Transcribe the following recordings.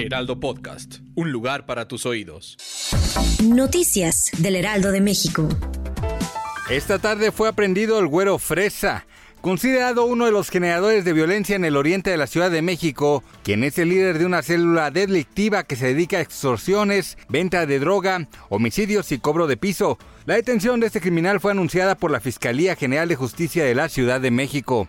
Heraldo Podcast, un lugar para tus oídos. Noticias del Heraldo de México. Esta tarde fue aprendido el güero Fresa, considerado uno de los generadores de violencia en el oriente de la Ciudad de México, quien es el líder de una célula delictiva que se dedica a extorsiones, venta de droga, homicidios y cobro de piso. La detención de este criminal fue anunciada por la Fiscalía General de Justicia de la Ciudad de México.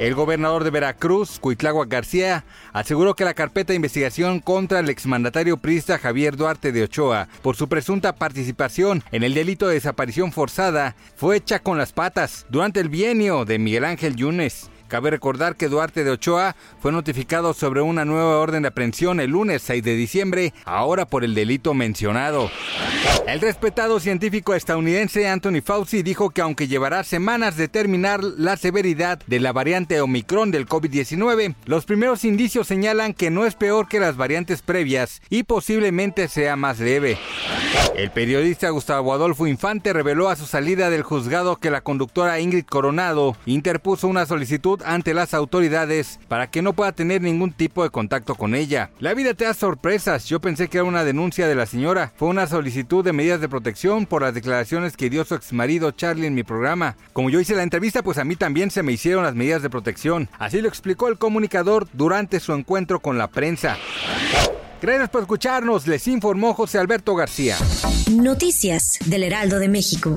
El gobernador de Veracruz, Cuitláhuac García, aseguró que la carpeta de investigación contra el exmandatario priista Javier Duarte de Ochoa por su presunta participación en el delito de desaparición forzada fue hecha con las patas durante el bienio de Miguel Ángel Yunes. Cabe recordar que Duarte de Ochoa fue notificado sobre una nueva orden de aprehensión el lunes 6 de diciembre, ahora por el delito mencionado. El respetado científico estadounidense Anthony Fauci dijo que aunque llevará semanas determinar la severidad de la variante Omicron del COVID-19, los primeros indicios señalan que no es peor que las variantes previas y posiblemente sea más leve. El periodista Gustavo Adolfo Infante reveló a su salida del juzgado que la conductora Ingrid Coronado interpuso una solicitud ante las autoridades para que no pueda tener ningún tipo de contacto con ella. La vida te da sorpresas. Yo pensé que era una denuncia de la señora. Fue una solicitud de medidas de protección por las declaraciones que dio su exmarido Charlie en mi programa. Como yo hice la entrevista, pues a mí también se me hicieron las medidas de protección. Así lo explicó el comunicador durante su encuentro con la prensa. Gracias por escucharnos, les informó José Alberto García. Noticias del Heraldo de México.